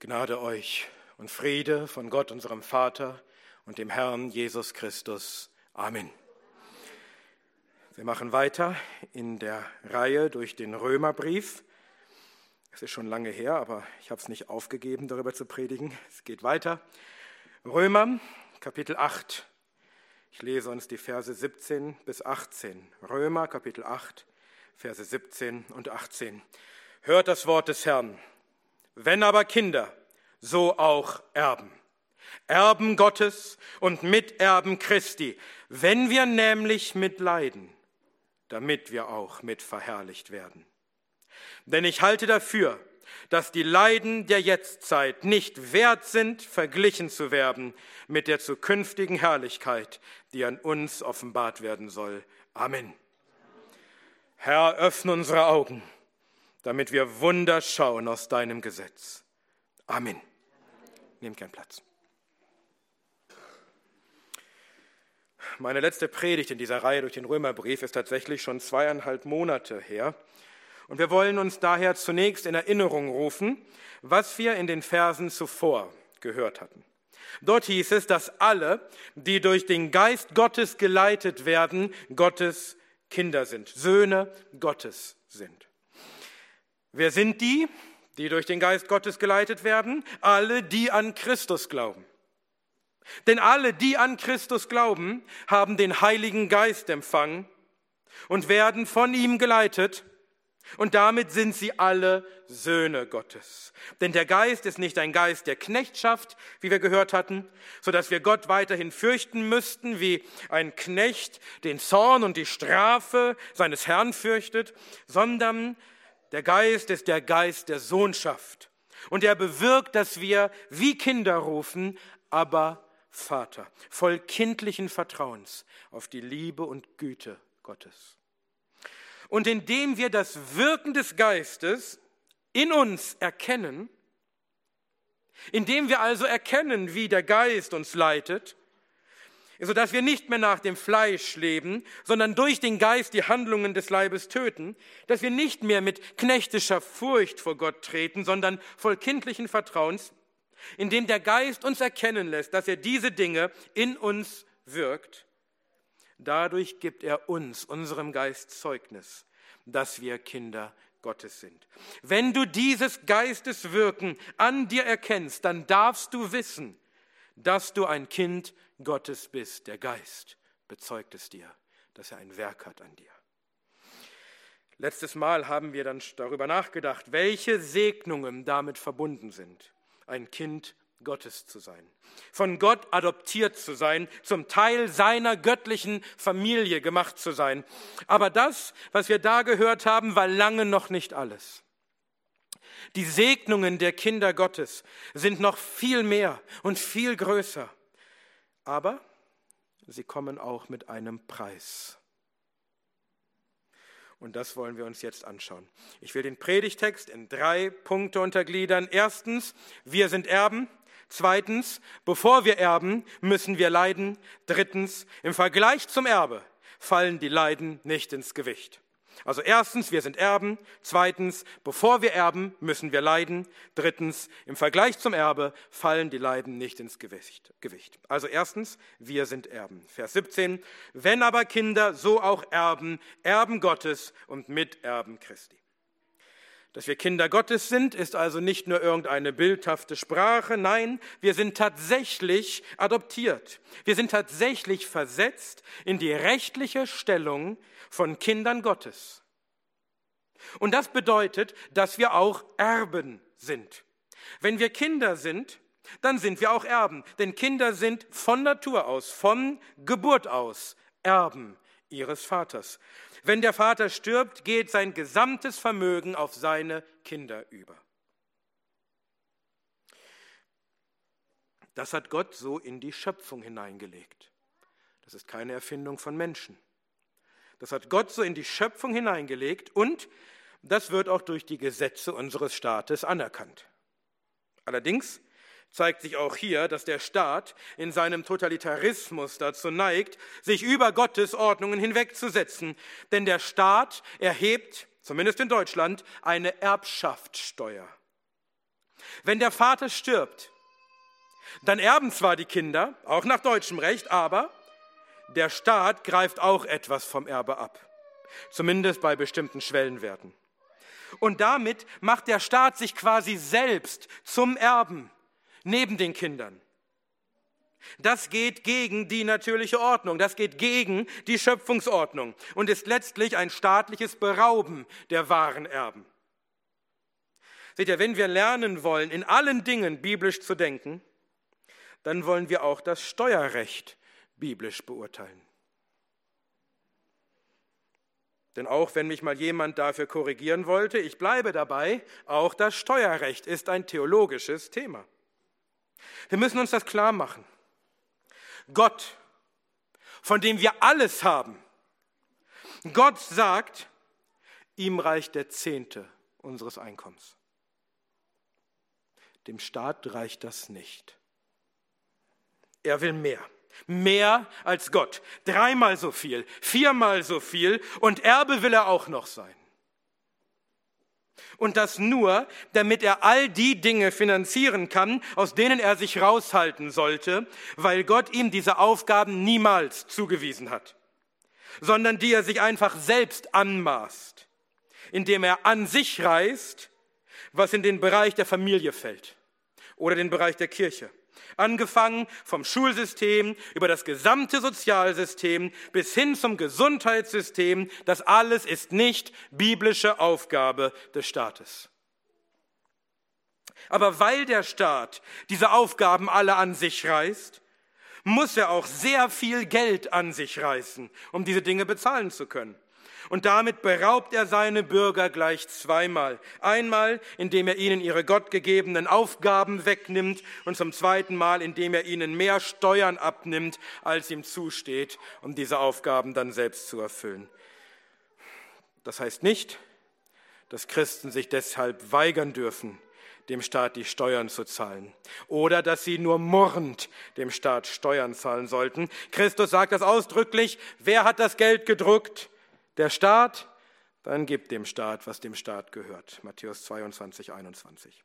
Gnade euch und Friede von Gott, unserem Vater und dem Herrn Jesus Christus. Amen. Wir machen weiter in der Reihe durch den Römerbrief. Es ist schon lange her, aber ich habe es nicht aufgegeben, darüber zu predigen. Es geht weiter. Römer, Kapitel 8. Ich lese uns die Verse 17 bis 18. Römer, Kapitel 8, Verse 17 und 18. Hört das Wort des Herrn. Wenn aber Kinder, so auch Erben. Erben Gottes und Miterben Christi, wenn wir nämlich mitleiden, damit wir auch mit verherrlicht werden. Denn ich halte dafür, dass die Leiden der Jetztzeit nicht wert sind, verglichen zu werden mit der zukünftigen Herrlichkeit, die an uns offenbart werden soll. Amen. Herr, öffne unsere Augen damit wir Wunder schauen aus deinem Gesetz. Amen. Nehmt gern Platz. Meine letzte Predigt in dieser Reihe durch den Römerbrief ist tatsächlich schon zweieinhalb Monate her. Und wir wollen uns daher zunächst in Erinnerung rufen, was wir in den Versen zuvor gehört hatten. Dort hieß es, dass alle, die durch den Geist Gottes geleitet werden, Gottes Kinder sind, Söhne Gottes sind. Wer sind die, die durch den Geist Gottes geleitet werden? Alle, die an Christus glauben. Denn alle, die an Christus glauben, haben den Heiligen Geist empfangen und werden von ihm geleitet. Und damit sind sie alle Söhne Gottes. Denn der Geist ist nicht ein Geist der Knechtschaft, wie wir gehört hatten, so dass wir Gott weiterhin fürchten müssten, wie ein Knecht den Zorn und die Strafe seines Herrn fürchtet, sondern der Geist ist der Geist der Sohnschaft. Und er bewirkt, dass wir wie Kinder rufen, aber Vater, voll kindlichen Vertrauens auf die Liebe und Güte Gottes. Und indem wir das Wirken des Geistes in uns erkennen, indem wir also erkennen, wie der Geist uns leitet, sodass wir nicht mehr nach dem Fleisch leben, sondern durch den Geist die Handlungen des Leibes töten, dass wir nicht mehr mit knechtischer Furcht vor Gott treten, sondern voll kindlichen Vertrauens, indem der Geist uns erkennen lässt, dass er diese Dinge in uns wirkt. Dadurch gibt er uns, unserem Geist, Zeugnis, dass wir Kinder Gottes sind. Wenn du dieses Geisteswirken an dir erkennst, dann darfst du wissen, dass du ein Kind Gottes bist. Der Geist bezeugt es dir, dass er ein Werk hat an dir. Letztes Mal haben wir dann darüber nachgedacht, welche Segnungen damit verbunden sind, ein Kind Gottes zu sein, von Gott adoptiert zu sein, zum Teil seiner göttlichen Familie gemacht zu sein. Aber das, was wir da gehört haben, war lange noch nicht alles. Die Segnungen der Kinder Gottes sind noch viel mehr und viel größer aber sie kommen auch mit einem Preis. Und das wollen wir uns jetzt anschauen. Ich will den Predigtext in drei Punkte untergliedern. Erstens, wir sind Erben. Zweitens, bevor wir erben, müssen wir leiden. Drittens, im Vergleich zum Erbe fallen die Leiden nicht ins Gewicht. Also erstens, wir sind Erben. Zweitens, bevor wir erben, müssen wir leiden. Drittens, im Vergleich zum Erbe fallen die Leiden nicht ins Gewicht. Also erstens, wir sind Erben. Vers 17, wenn aber Kinder, so auch Erben, Erben Gottes und Miterben Christi. Dass wir Kinder Gottes sind, ist also nicht nur irgendeine bildhafte Sprache, nein, wir sind tatsächlich adoptiert. Wir sind tatsächlich versetzt in die rechtliche Stellung von Kindern Gottes. Und das bedeutet, dass wir auch Erben sind. Wenn wir Kinder sind, dann sind wir auch Erben, denn Kinder sind von Natur aus, von Geburt aus Erben ihres Vaters. Wenn der Vater stirbt, geht sein gesamtes Vermögen auf seine Kinder über. Das hat Gott so in die Schöpfung hineingelegt. Das ist keine Erfindung von Menschen. Das hat Gott so in die Schöpfung hineingelegt und das wird auch durch die Gesetze unseres Staates anerkannt. Allerdings zeigt sich auch hier, dass der Staat in seinem Totalitarismus dazu neigt, sich über Gottes Ordnungen hinwegzusetzen. Denn der Staat erhebt, zumindest in Deutschland, eine Erbschaftssteuer. Wenn der Vater stirbt, dann erben zwar die Kinder, auch nach deutschem Recht, aber der Staat greift auch etwas vom Erbe ab, zumindest bei bestimmten Schwellenwerten. Und damit macht der Staat sich quasi selbst zum Erben neben den Kindern. Das geht gegen die natürliche Ordnung, das geht gegen die Schöpfungsordnung und ist letztlich ein staatliches Berauben der wahren Erben. Seht ihr, wenn wir lernen wollen, in allen Dingen biblisch zu denken, dann wollen wir auch das Steuerrecht biblisch beurteilen. Denn auch wenn mich mal jemand dafür korrigieren wollte, ich bleibe dabei, auch das Steuerrecht ist ein theologisches Thema. Wir müssen uns das klar machen. Gott, von dem wir alles haben, Gott sagt, ihm reicht der Zehnte unseres Einkommens. Dem Staat reicht das nicht. Er will mehr. Mehr als Gott. Dreimal so viel, viermal so viel und Erbe will er auch noch sein. Und das nur, damit er all die Dinge finanzieren kann, aus denen er sich raushalten sollte, weil Gott ihm diese Aufgaben niemals zugewiesen hat, sondern die er sich einfach selbst anmaßt, indem er an sich reißt, was in den Bereich der Familie fällt oder den Bereich der Kirche angefangen vom Schulsystem über das gesamte Sozialsystem bis hin zum Gesundheitssystem. Das alles ist nicht biblische Aufgabe des Staates. Aber weil der Staat diese Aufgaben alle an sich reißt, muss er auch sehr viel Geld an sich reißen, um diese Dinge bezahlen zu können. Und damit beraubt er seine Bürger gleich zweimal. Einmal, indem er ihnen ihre gottgegebenen Aufgaben wegnimmt und zum zweiten Mal, indem er ihnen mehr Steuern abnimmt, als ihm zusteht, um diese Aufgaben dann selbst zu erfüllen. Das heißt nicht, dass Christen sich deshalb weigern dürfen, dem Staat die Steuern zu zahlen. Oder dass sie nur murrend dem Staat Steuern zahlen sollten. Christus sagt das ausdrücklich. Wer hat das Geld gedruckt? Der Staat, dann gibt dem Staat, was dem Staat gehört. Matthäus 22, 21.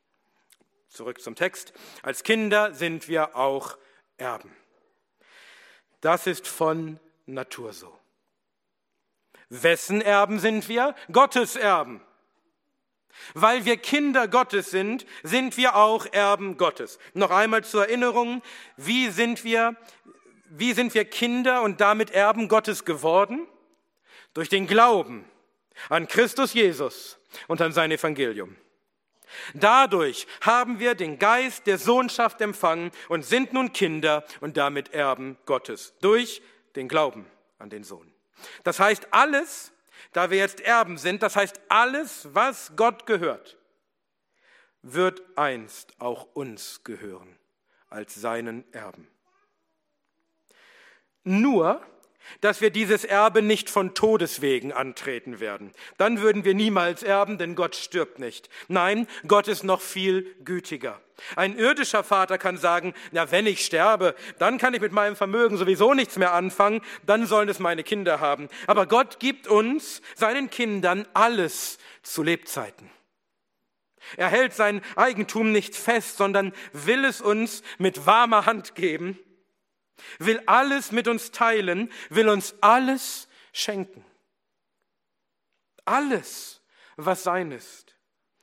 Zurück zum Text. Als Kinder sind wir auch Erben. Das ist von Natur so. Wessen Erben sind wir? Gottes Erben. Weil wir Kinder Gottes sind, sind wir auch Erben Gottes. Noch einmal zur Erinnerung, wie sind wir, wie sind wir Kinder und damit Erben Gottes geworden? Durch den Glauben an Christus Jesus und an sein Evangelium. Dadurch haben wir den Geist der Sohnschaft empfangen und sind nun Kinder und damit Erben Gottes durch den Glauben an den Sohn. Das heißt, alles, da wir jetzt Erben sind, das heißt, alles, was Gott gehört, wird einst auch uns gehören als seinen Erben. Nur dass wir dieses Erbe nicht von Todeswegen antreten werden. Dann würden wir niemals erben, denn Gott stirbt nicht. Nein, Gott ist noch viel gütiger. Ein irdischer Vater kann sagen, na, wenn ich sterbe, dann kann ich mit meinem Vermögen sowieso nichts mehr anfangen, dann sollen es meine Kinder haben. Aber Gott gibt uns, seinen Kindern, alles zu Lebzeiten. Er hält sein Eigentum nicht fest, sondern will es uns mit warmer Hand geben will alles mit uns teilen, will uns alles schenken. Alles, was sein ist,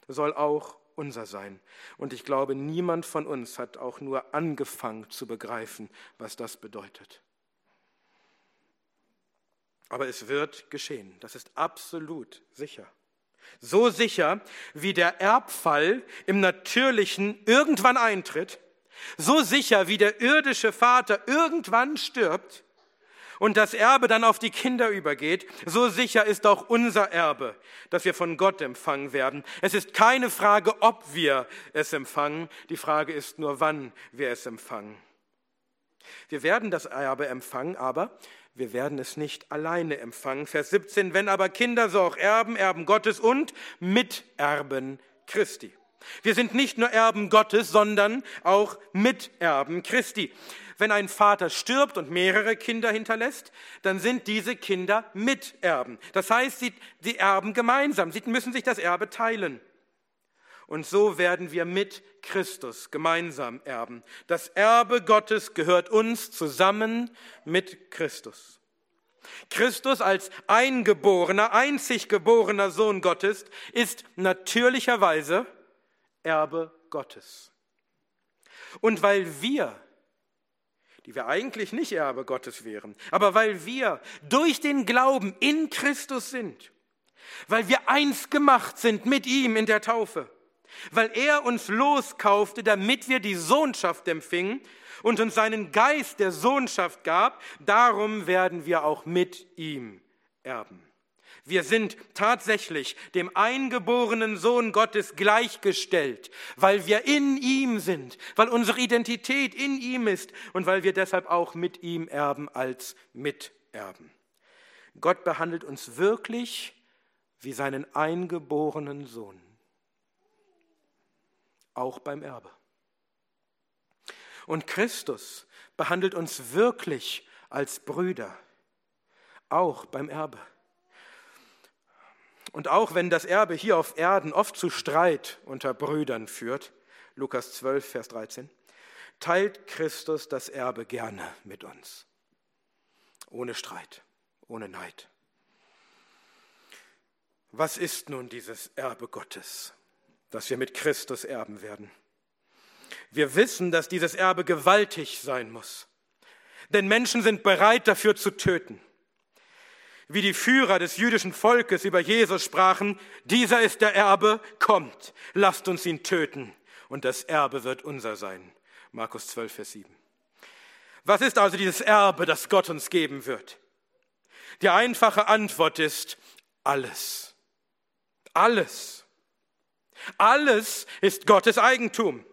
soll auch unser sein. Und ich glaube, niemand von uns hat auch nur angefangen zu begreifen, was das bedeutet. Aber es wird geschehen, das ist absolut sicher. So sicher, wie der Erbfall im Natürlichen irgendwann eintritt so sicher wie der irdische Vater irgendwann stirbt und das Erbe dann auf die Kinder übergeht, so sicher ist auch unser Erbe, dass wir von Gott empfangen werden. Es ist keine Frage, ob wir es empfangen, die Frage ist nur, wann wir es empfangen. Wir werden das Erbe empfangen, aber wir werden es nicht alleine empfangen. Vers 17, wenn aber Kinder, so auch Erben, Erben Gottes und Miterben Christi. Wir sind nicht nur Erben Gottes, sondern auch Miterben Christi. Wenn ein Vater stirbt und mehrere Kinder hinterlässt, dann sind diese Kinder Miterben. Das heißt, sie die erben gemeinsam. Sie müssen sich das Erbe teilen. und so werden wir mit Christus gemeinsam erben. Das Erbe Gottes gehört uns zusammen mit Christus. Christus als eingeborener, einzig geborener Sohn Gottes ist natürlicherweise Erbe Gottes. Und weil wir, die wir eigentlich nicht Erbe Gottes wären, aber weil wir durch den Glauben in Christus sind, weil wir eins gemacht sind mit ihm in der Taufe, weil er uns loskaufte, damit wir die Sohnschaft empfingen und uns seinen Geist der Sohnschaft gab, darum werden wir auch mit ihm erben. Wir sind tatsächlich dem eingeborenen Sohn Gottes gleichgestellt, weil wir in ihm sind, weil unsere Identität in ihm ist und weil wir deshalb auch mit ihm erben als Miterben. Gott behandelt uns wirklich wie seinen eingeborenen Sohn, auch beim Erbe. Und Christus behandelt uns wirklich als Brüder, auch beim Erbe. Und auch wenn das Erbe hier auf Erden oft zu Streit unter Brüdern führt, Lukas 12, Vers 13, teilt Christus das Erbe gerne mit uns. Ohne Streit, ohne Neid. Was ist nun dieses Erbe Gottes, das wir mit Christus erben werden? Wir wissen, dass dieses Erbe gewaltig sein muss. Denn Menschen sind bereit dafür zu töten. Wie die Führer des jüdischen Volkes über Jesus sprachen, dieser ist der Erbe, kommt, lasst uns ihn töten und das Erbe wird unser sein. Markus 12, Vers 7. Was ist also dieses Erbe, das Gott uns geben wird? Die einfache Antwort ist alles. Alles. Alles ist Gottes Eigentum.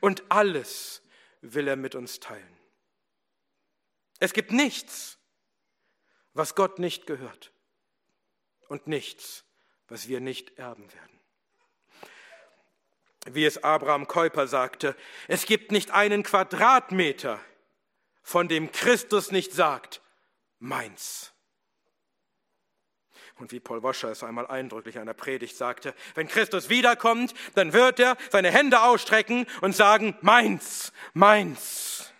Und alles will er mit uns teilen. Es gibt nichts, was Gott nicht gehört. Und nichts, was wir nicht erben werden. Wie es Abraham Kuyper sagte, es gibt nicht einen Quadratmeter, von dem Christus nicht sagt, meins. Und wie Paul Wascher es einmal eindrücklich in einer Predigt sagte, wenn Christus wiederkommt, dann wird er seine Hände ausstrecken und sagen, meins, meins.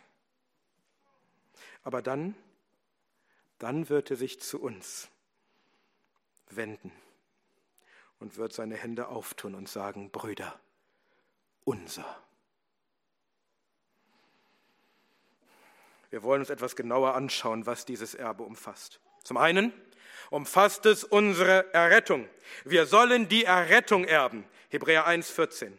Aber dann, dann wird er sich zu uns wenden und wird seine Hände auftun und sagen, Brüder, unser. Wir wollen uns etwas genauer anschauen, was dieses Erbe umfasst. Zum einen umfasst es unsere Errettung. Wir sollen die Errettung erben. Hebräer 1, 14.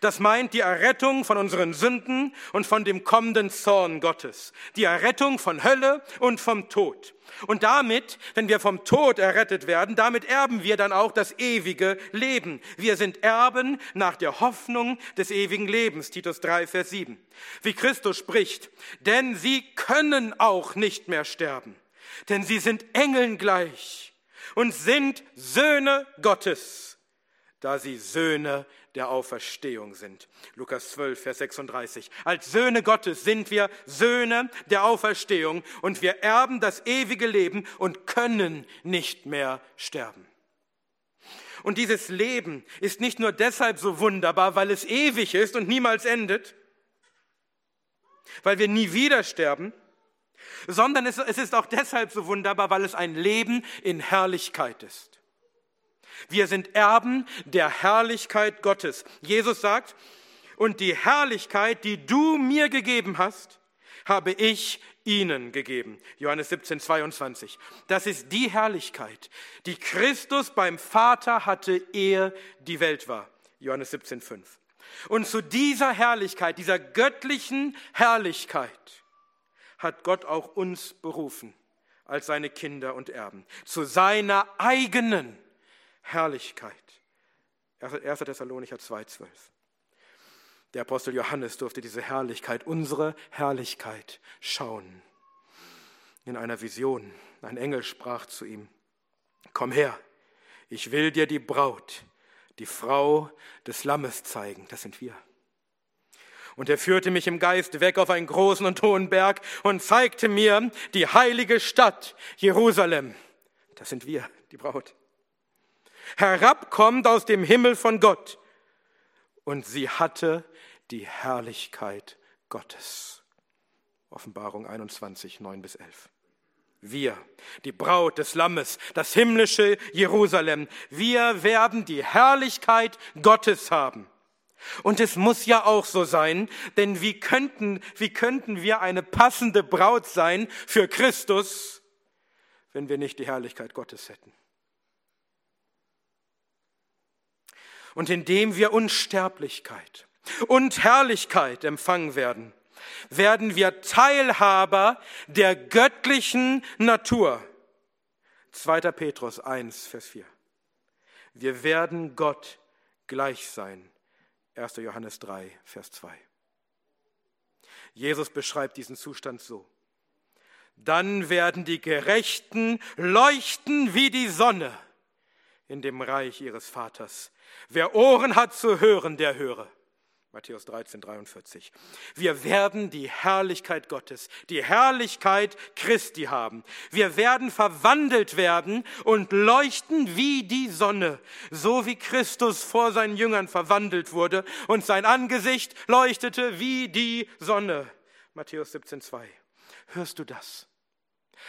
Das meint die Errettung von unseren Sünden und von dem kommenden Zorn Gottes. Die Errettung von Hölle und vom Tod. Und damit, wenn wir vom Tod errettet werden, damit erben wir dann auch das ewige Leben. Wir sind Erben nach der Hoffnung des ewigen Lebens. Titus 3, Vers 7. Wie Christus spricht, denn sie können auch nicht mehr sterben denn sie sind Engeln gleich und sind Söhne Gottes, da sie Söhne der Auferstehung sind. Lukas 12, Vers 36. Als Söhne Gottes sind wir Söhne der Auferstehung und wir erben das ewige Leben und können nicht mehr sterben. Und dieses Leben ist nicht nur deshalb so wunderbar, weil es ewig ist und niemals endet, weil wir nie wieder sterben, sondern es, ist auch deshalb so wunderbar, weil es ein Leben in Herrlichkeit ist. Wir sind Erben der Herrlichkeit Gottes. Jesus sagt, und die Herrlichkeit, die du mir gegeben hast, habe ich ihnen gegeben. Johannes 17, 22. Das ist die Herrlichkeit, die Christus beim Vater hatte, ehe die Welt war. Johannes 17, 5. Und zu dieser Herrlichkeit, dieser göttlichen Herrlichkeit, hat Gott auch uns berufen als seine Kinder und Erben zu seiner eigenen Herrlichkeit. 1. Thessalonicher 2,12. Der Apostel Johannes durfte diese Herrlichkeit, unsere Herrlichkeit, schauen. In einer Vision. Ein Engel sprach zu ihm: Komm her, ich will dir die Braut, die Frau des Lammes zeigen. Das sind wir. Und er führte mich im Geist weg auf einen großen und hohen Berg und zeigte mir die heilige Stadt Jerusalem. Das sind wir, die Braut. Herabkommt aus dem Himmel von Gott, und sie hatte die Herrlichkeit Gottes. Offenbarung 21, 9 bis 11. Wir, die Braut des Lammes, das himmlische Jerusalem, wir werden die Herrlichkeit Gottes haben. Und es muss ja auch so sein, denn wie könnten, wie könnten wir eine passende Braut sein für Christus, wenn wir nicht die Herrlichkeit Gottes hätten? Und indem wir Unsterblichkeit und Herrlichkeit empfangen werden, werden wir Teilhaber der göttlichen Natur. 2. Petrus 1, Vers 4. Wir werden Gott gleich sein 1. Johannes 3, Vers 2. Jesus beschreibt diesen Zustand so. Dann werden die Gerechten leuchten wie die Sonne in dem Reich ihres Vaters. Wer Ohren hat zu hören, der höre. Matthäus 13, 43. Wir werden die Herrlichkeit Gottes, die Herrlichkeit Christi haben. Wir werden verwandelt werden und leuchten wie die Sonne, so wie Christus vor seinen Jüngern verwandelt wurde und sein Angesicht leuchtete wie die Sonne. Matthäus 17, 2. Hörst du das?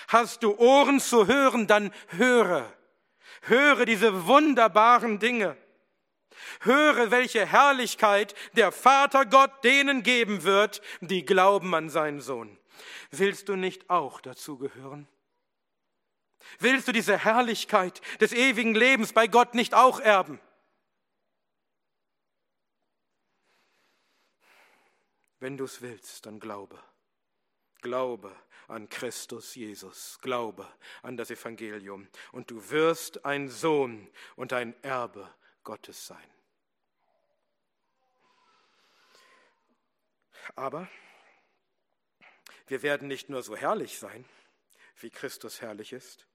Hast du Ohren zu hören, dann höre. Höre diese wunderbaren Dinge. Höre, welche Herrlichkeit der Vater Gott denen geben wird, die glauben an seinen Sohn. Willst du nicht auch dazugehören? Willst du diese Herrlichkeit des ewigen Lebens bei Gott nicht auch erben? Wenn du es willst, dann glaube. Glaube an Christus Jesus. Glaube an das Evangelium. Und du wirst ein Sohn und ein Erbe Gottes sein. Aber wir werden nicht nur so herrlich sein, wie Christus herrlich ist,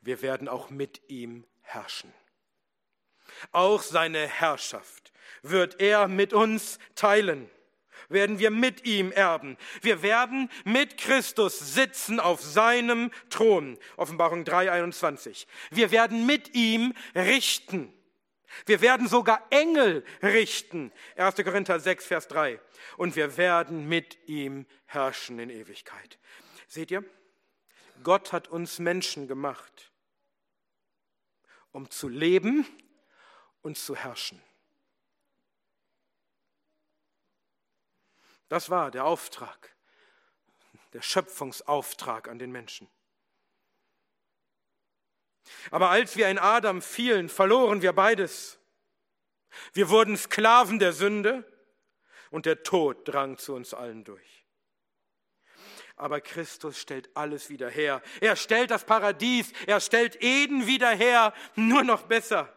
wir werden auch mit ihm herrschen. Auch seine Herrschaft wird er mit uns teilen, werden wir mit ihm erben. Wir werden mit Christus sitzen auf seinem Thron. Offenbarung 3.21. Wir werden mit ihm richten. Wir werden sogar Engel richten. 1. Korinther 6, Vers 3. Und wir werden mit ihm herrschen in Ewigkeit. Seht ihr? Gott hat uns Menschen gemacht, um zu leben und zu herrschen. Das war der Auftrag, der Schöpfungsauftrag an den Menschen. Aber als wir in Adam fielen, verloren wir beides. Wir wurden Sklaven der Sünde und der Tod drang zu uns allen durch. Aber Christus stellt alles wieder her. Er stellt das Paradies, er stellt Eden wieder her, nur noch besser.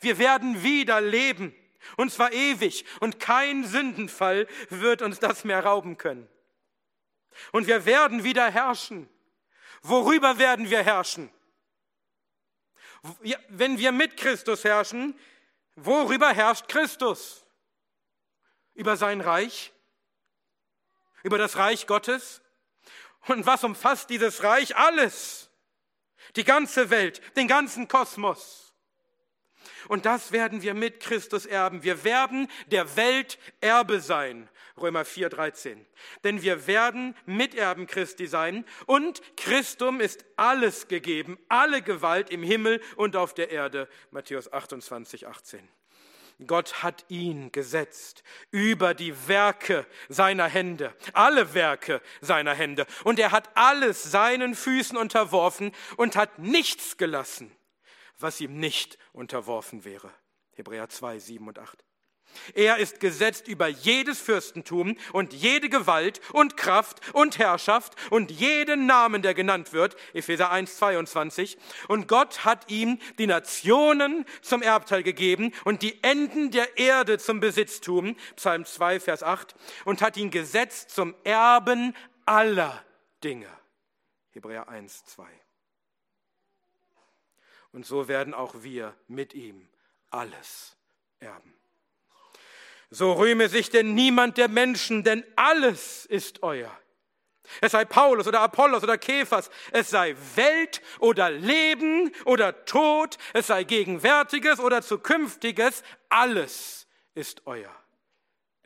Wir werden wieder leben, und zwar ewig, und kein Sündenfall wird uns das mehr rauben können. Und wir werden wieder herrschen. Worüber werden wir herrschen? Wenn wir mit Christus herrschen, worüber herrscht Christus? Über sein Reich? Über das Reich Gottes? Und was umfasst dieses Reich? Alles. Die ganze Welt, den ganzen Kosmos. Und das werden wir mit Christus erben. Wir werden der Welt Erbe sein. Römer 4, 13. Denn wir werden Miterben Christi sein und Christum ist alles gegeben, alle Gewalt im Himmel und auf der Erde. Matthäus 28, 18. Gott hat ihn gesetzt über die Werke seiner Hände, alle Werke seiner Hände. Und er hat alles seinen Füßen unterworfen und hat nichts gelassen, was ihm nicht unterworfen wäre. Hebräer 2, 7 und 8. Er ist gesetzt über jedes Fürstentum und jede Gewalt und Kraft und Herrschaft und jeden Namen, der genannt wird, Epheser 1, 22. Und Gott hat ihm die Nationen zum Erbteil gegeben und die Enden der Erde zum Besitztum, Psalm 2, Vers 8, und hat ihn gesetzt zum Erben aller Dinge, Hebräer 1, 2. Und so werden auch wir mit ihm alles erben. So rühme sich denn niemand der Menschen, denn alles ist euer. Es sei Paulus oder Apollos oder Kephas, es sei Welt oder Leben oder Tod, es sei Gegenwärtiges oder Zukünftiges, alles ist euer.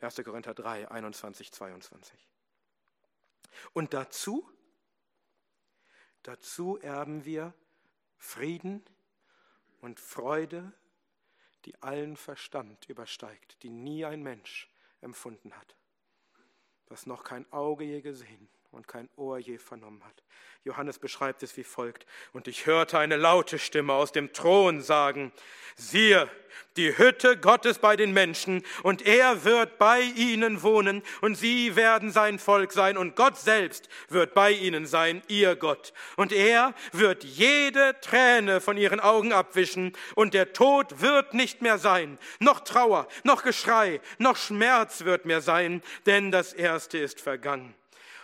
1. Korinther 3, 21, 22. Und dazu, dazu erben wir Frieden und Freude, die allen Verstand übersteigt, die nie ein Mensch empfunden hat, was noch kein Auge je gesehen und kein Ohr je vernommen hat. Johannes beschreibt es wie folgt. Und ich hörte eine laute Stimme aus dem Thron sagen, siehe, die Hütte Gottes bei den Menschen, und er wird bei ihnen wohnen, und sie werden sein Volk sein, und Gott selbst wird bei ihnen sein, ihr Gott. Und er wird jede Träne von ihren Augen abwischen, und der Tod wird nicht mehr sein, noch Trauer, noch Geschrei, noch Schmerz wird mehr sein, denn das Erste ist vergangen.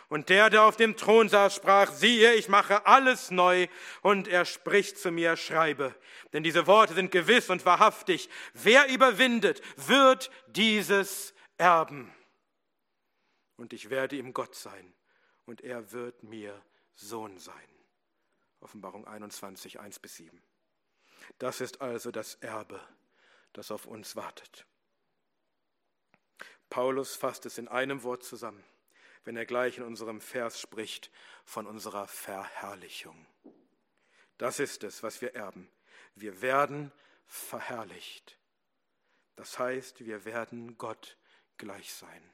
Und der, der auf dem Thron saß, sprach, siehe, ich mache alles neu. Und er spricht zu mir, schreibe. Denn diese Worte sind gewiss und wahrhaftig. Wer überwindet, wird dieses erben. Und ich werde ihm Gott sein. Und er wird mir Sohn sein. Offenbarung 21, 1 bis 7. Das ist also das Erbe, das auf uns wartet. Paulus fasst es in einem Wort zusammen wenn er gleich in unserem Vers spricht von unserer Verherrlichung. Das ist es, was wir erben. Wir werden verherrlicht. Das heißt, wir werden Gott gleich sein.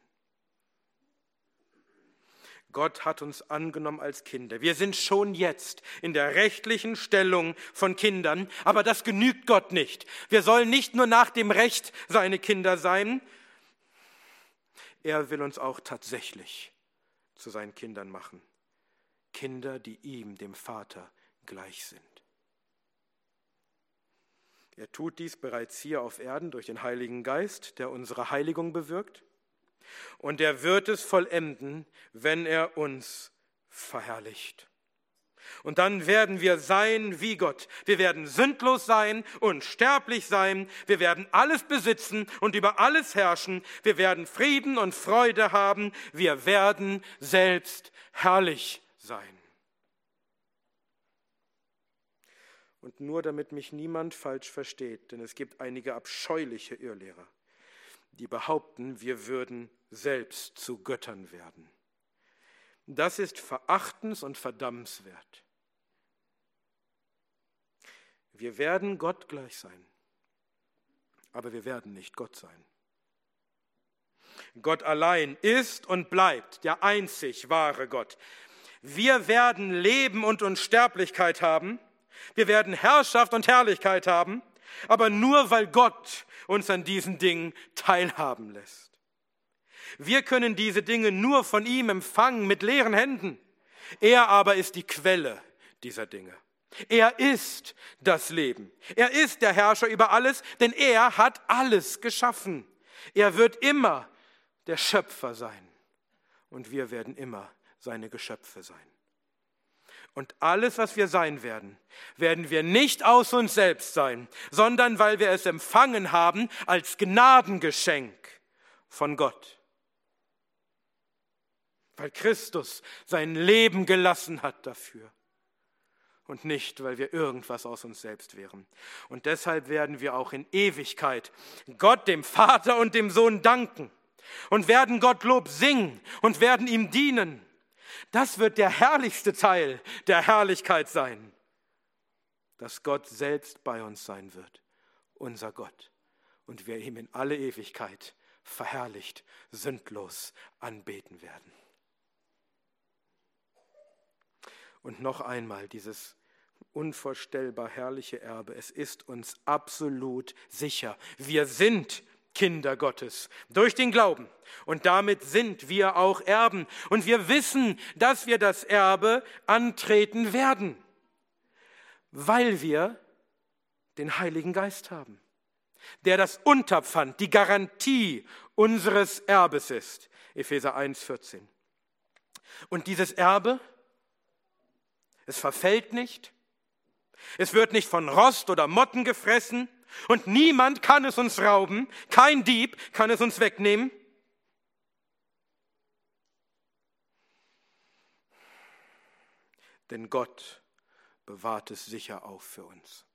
Gott hat uns angenommen als Kinder. Wir sind schon jetzt in der rechtlichen Stellung von Kindern, aber das genügt Gott nicht. Wir sollen nicht nur nach dem Recht seine Kinder sein, er will uns auch tatsächlich zu seinen Kindern machen. Kinder, die ihm, dem Vater, gleich sind. Er tut dies bereits hier auf Erden durch den Heiligen Geist, der unsere Heiligung bewirkt. Und er wird es vollenden, wenn er uns verherrlicht. Und dann werden wir sein wie Gott. Wir werden sündlos sein, unsterblich sein. Wir werden alles besitzen und über alles herrschen. Wir werden Frieden und Freude haben. Wir werden selbst herrlich sein. Und nur damit mich niemand falsch versteht, denn es gibt einige abscheuliche Irrlehrer, die behaupten, wir würden selbst zu Göttern werden. Das ist verachtens- und verdammenswert. Wir werden Gott gleich sein, aber wir werden nicht Gott sein. Gott allein ist und bleibt der einzig wahre Gott. Wir werden Leben und Unsterblichkeit haben. Wir werden Herrschaft und Herrlichkeit haben, aber nur weil Gott uns an diesen Dingen teilhaben lässt. Wir können diese Dinge nur von ihm empfangen mit leeren Händen. Er aber ist die Quelle dieser Dinge. Er ist das Leben. Er ist der Herrscher über alles, denn er hat alles geschaffen. Er wird immer der Schöpfer sein. Und wir werden immer seine Geschöpfe sein. Und alles, was wir sein werden, werden wir nicht aus uns selbst sein, sondern weil wir es empfangen haben als Gnadengeschenk von Gott. Weil Christus sein Leben gelassen hat dafür und nicht, weil wir irgendwas aus uns selbst wären. Und deshalb werden wir auch in Ewigkeit Gott, dem Vater und dem Sohn danken und werden Gott Lob singen und werden ihm dienen. Das wird der herrlichste Teil der Herrlichkeit sein, dass Gott selbst bei uns sein wird, unser Gott, und wir ihm in alle Ewigkeit verherrlicht, sündlos anbeten werden. Und noch einmal dieses unvorstellbar herrliche Erbe. Es ist uns absolut sicher. Wir sind Kinder Gottes durch den Glauben. Und damit sind wir auch Erben. Und wir wissen, dass wir das Erbe antreten werden, weil wir den Heiligen Geist haben, der das Unterpfand, die Garantie unseres Erbes ist. Epheser 1, 14. Und dieses Erbe, es verfällt nicht. Es wird nicht von Rost oder Motten gefressen und niemand kann es uns rauben. Kein Dieb kann es uns wegnehmen. Denn Gott bewahrt es sicher auf für uns.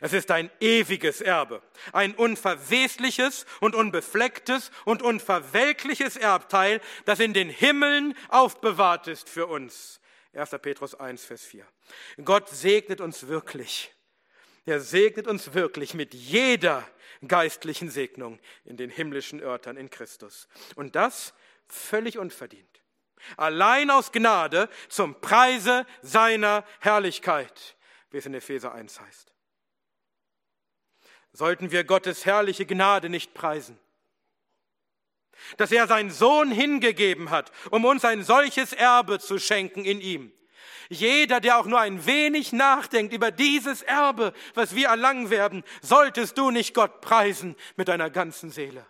Es ist ein ewiges Erbe, ein unverwesliches und unbeflecktes und unverwelkliches Erbteil, das in den Himmeln aufbewahrt ist für uns. 1. Petrus 1, Vers 4. Gott segnet uns wirklich. Er segnet uns wirklich mit jeder geistlichen Segnung in den himmlischen Örtern in Christus. Und das völlig unverdient. Allein aus Gnade zum Preise seiner Herrlichkeit, wie es in Epheser 1 heißt sollten wir Gottes herrliche Gnade nicht preisen. Dass er seinen Sohn hingegeben hat, um uns ein solches Erbe zu schenken in ihm. Jeder, der auch nur ein wenig nachdenkt über dieses Erbe, was wir erlangen werden, solltest du nicht Gott preisen mit deiner ganzen Seele.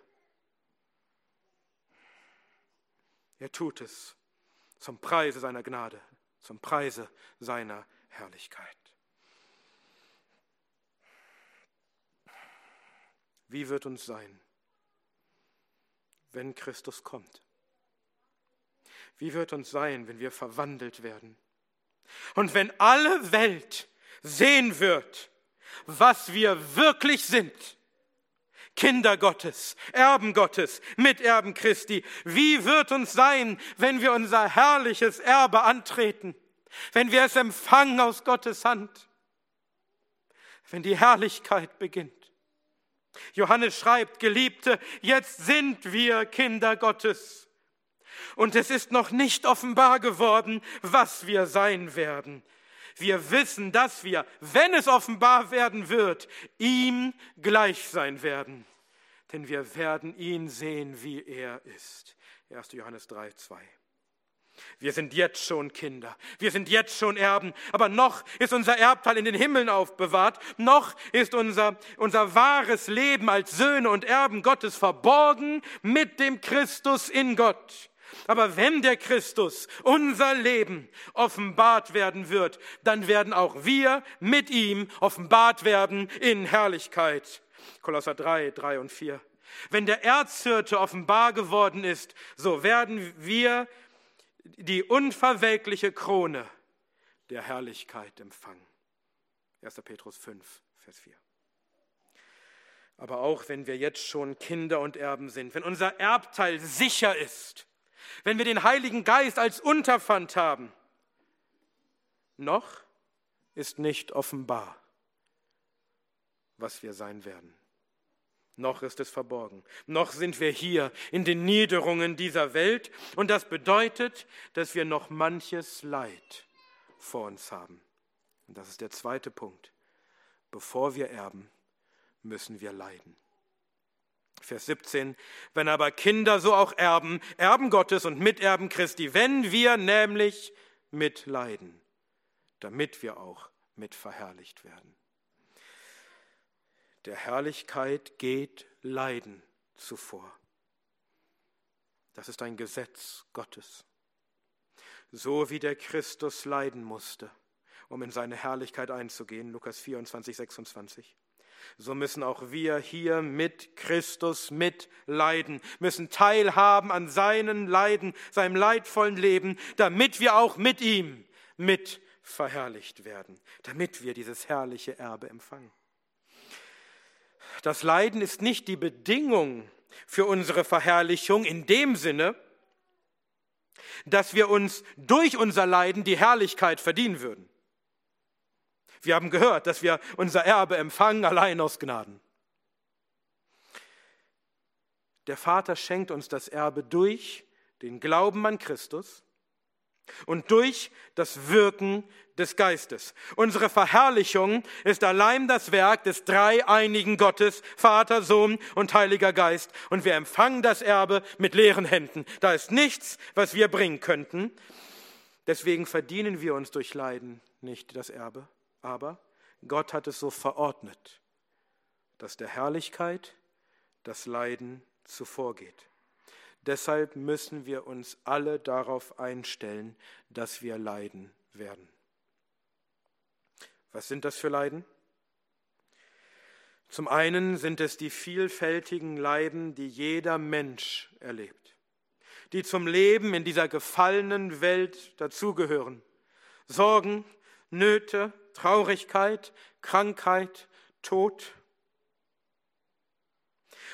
Er tut es zum Preise seiner Gnade, zum Preise seiner Herrlichkeit. Wie wird uns sein, wenn Christus kommt? Wie wird uns sein, wenn wir verwandelt werden? Und wenn alle Welt sehen wird, was wir wirklich sind, Kinder Gottes, Erben Gottes, Miterben Christi, wie wird uns sein, wenn wir unser herrliches Erbe antreten, wenn wir es empfangen aus Gottes Hand, wenn die Herrlichkeit beginnt? Johannes schreibt, Geliebte, jetzt sind wir Kinder Gottes. Und es ist noch nicht offenbar geworden, was wir sein werden. Wir wissen, dass wir, wenn es offenbar werden wird, ihm gleich sein werden. Denn wir werden ihn sehen, wie er ist. 1. Johannes 3, 2. Wir sind jetzt schon Kinder, wir sind jetzt schon Erben, aber noch ist unser Erbteil in den Himmeln aufbewahrt, noch ist unser, unser wahres Leben als Söhne und Erben Gottes verborgen mit dem Christus in Gott. Aber wenn der Christus, unser Leben, offenbart werden wird, dann werden auch wir mit ihm offenbart werden in Herrlichkeit. Kolosser 3, 3 und 4. Wenn der Erzhirte offenbar geworden ist, so werden wir die unverwelkliche Krone der Herrlichkeit empfangen. 1. Petrus 5, Vers 4. Aber auch wenn wir jetzt schon Kinder und Erben sind, wenn unser Erbteil sicher ist, wenn wir den Heiligen Geist als Unterpfand haben, noch ist nicht offenbar, was wir sein werden noch ist es verborgen. Noch sind wir hier in den Niederungen dieser Welt und das bedeutet, dass wir noch manches Leid vor uns haben. Und das ist der zweite Punkt. Bevor wir erben, müssen wir leiden. Vers 17, wenn aber Kinder so auch erben, Erben Gottes und Miterben Christi, wenn wir nämlich mitleiden, damit wir auch mit verherrlicht werden. Der Herrlichkeit geht Leiden zuvor. Das ist ein Gesetz Gottes. So wie der Christus leiden musste, um in seine Herrlichkeit einzugehen, Lukas 24, 26. So müssen auch wir hier mit Christus mitleiden, müssen teilhaben an seinen Leiden, seinem leidvollen Leben, damit wir auch mit ihm mit verherrlicht werden, damit wir dieses herrliche Erbe empfangen. Das Leiden ist nicht die Bedingung für unsere Verherrlichung in dem Sinne, dass wir uns durch unser Leiden die Herrlichkeit verdienen würden. Wir haben gehört, dass wir unser Erbe empfangen allein aus Gnaden. Der Vater schenkt uns das Erbe durch den Glauben an Christus und durch das Wirken des Geistes. Unsere Verherrlichung ist allein das Werk des dreieinigen Gottes, Vater, Sohn und Heiliger Geist. Und wir empfangen das Erbe mit leeren Händen. Da ist nichts, was wir bringen könnten. Deswegen verdienen wir uns durch Leiden nicht das Erbe. Aber Gott hat es so verordnet, dass der Herrlichkeit das Leiden zuvorgeht. Deshalb müssen wir uns alle darauf einstellen, dass wir leiden werden. Was sind das für Leiden? Zum einen sind es die vielfältigen Leiden, die jeder Mensch erlebt, die zum Leben in dieser gefallenen Welt dazugehören. Sorgen, Nöte, Traurigkeit, Krankheit, Tod.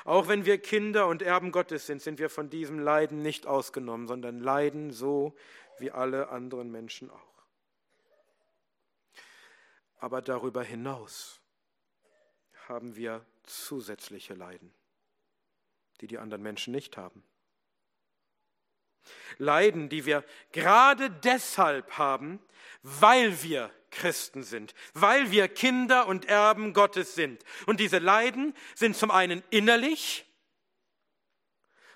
Auch wenn wir Kinder und Erben Gottes sind, sind wir von diesem Leiden nicht ausgenommen, sondern leiden so wie alle anderen Menschen auch. Aber darüber hinaus haben wir zusätzliche Leiden, die die anderen Menschen nicht haben. Leiden, die wir gerade deshalb haben, weil wir Christen sind, weil wir Kinder und Erben Gottes sind. Und diese Leiden sind zum einen innerlich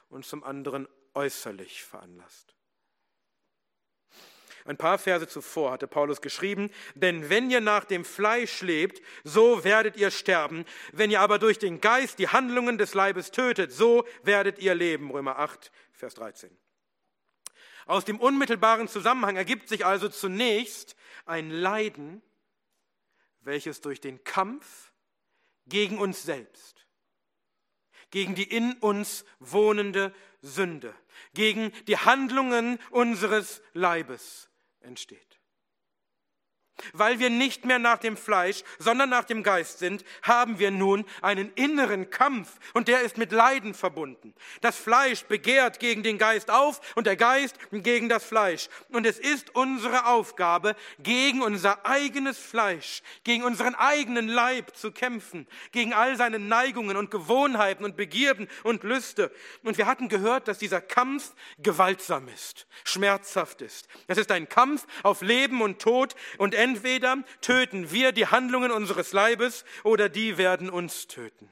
und zum anderen äußerlich veranlasst. Ein paar Verse zuvor hatte Paulus geschrieben, denn wenn ihr nach dem Fleisch lebt, so werdet ihr sterben. Wenn ihr aber durch den Geist die Handlungen des Leibes tötet, so werdet ihr leben. Römer 8, Vers 13. Aus dem unmittelbaren Zusammenhang ergibt sich also zunächst ein Leiden, welches durch den Kampf gegen uns selbst, gegen die in uns wohnende Sünde, gegen die Handlungen unseres Leibes entsteht. Weil wir nicht mehr nach dem Fleisch, sondern nach dem Geist sind, haben wir nun einen inneren Kampf und der ist mit Leiden verbunden. Das Fleisch begehrt gegen den Geist auf und der Geist gegen das Fleisch. Und es ist unsere Aufgabe, gegen unser eigenes Fleisch, gegen unseren eigenen Leib zu kämpfen, gegen all seine Neigungen und Gewohnheiten und Begierden und Lüste. Und wir hatten gehört, dass dieser Kampf gewaltsam ist, schmerzhaft ist. Es ist ein Kampf auf Leben und Tod und Entweder töten wir die Handlungen unseres Leibes oder die werden uns töten.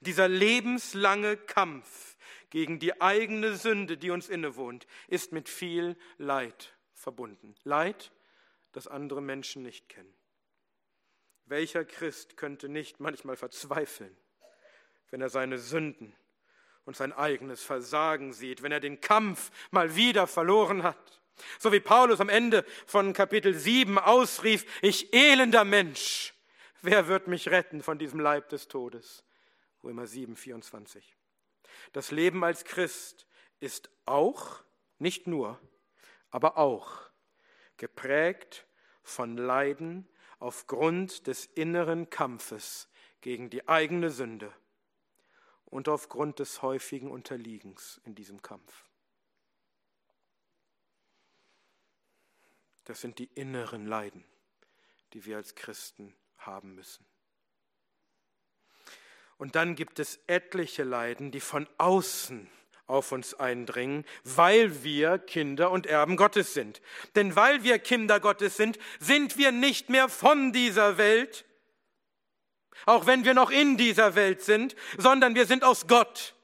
Dieser lebenslange Kampf gegen die eigene Sünde, die uns innewohnt, ist mit viel Leid verbunden. Leid, das andere Menschen nicht kennen. Welcher Christ könnte nicht manchmal verzweifeln, wenn er seine Sünden und sein eigenes Versagen sieht, wenn er den Kampf mal wieder verloren hat? So wie Paulus am Ende von Kapitel 7 ausrief, ich elender Mensch, wer wird mich retten von diesem Leib des Todes? Römer 7, 24. Das Leben als Christ ist auch, nicht nur, aber auch geprägt von Leiden aufgrund des inneren Kampfes gegen die eigene Sünde und aufgrund des häufigen Unterliegens in diesem Kampf. Das sind die inneren Leiden, die wir als Christen haben müssen. Und dann gibt es etliche Leiden, die von außen auf uns eindringen, weil wir Kinder und Erben Gottes sind. Denn weil wir Kinder Gottes sind, sind wir nicht mehr von dieser Welt, auch wenn wir noch in dieser Welt sind, sondern wir sind aus Gott.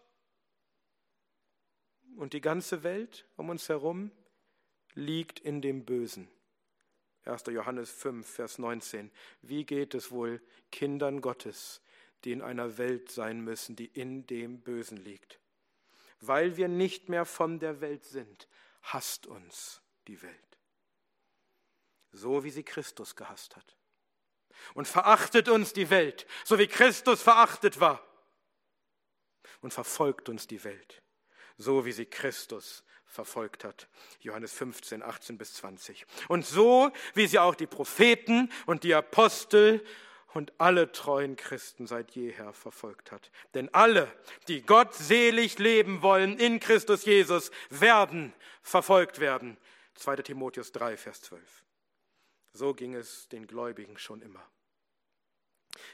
Und die ganze Welt um uns herum liegt in dem Bösen. 1. Johannes 5, Vers 19. Wie geht es wohl Kindern Gottes, die in einer Welt sein müssen, die in dem Bösen liegt? Weil wir nicht mehr von der Welt sind, hasst uns die Welt. So wie sie Christus gehasst hat. Und verachtet uns die Welt, so wie Christus verachtet war. Und verfolgt uns die Welt, so wie sie Christus verfolgt hat. Johannes 15, 18 bis 20. Und so, wie sie auch die Propheten und die Apostel und alle treuen Christen seit jeher verfolgt hat. Denn alle, die Gott selig leben wollen in Christus Jesus, werden verfolgt werden. 2 Timotheus 3, Vers 12. So ging es den Gläubigen schon immer.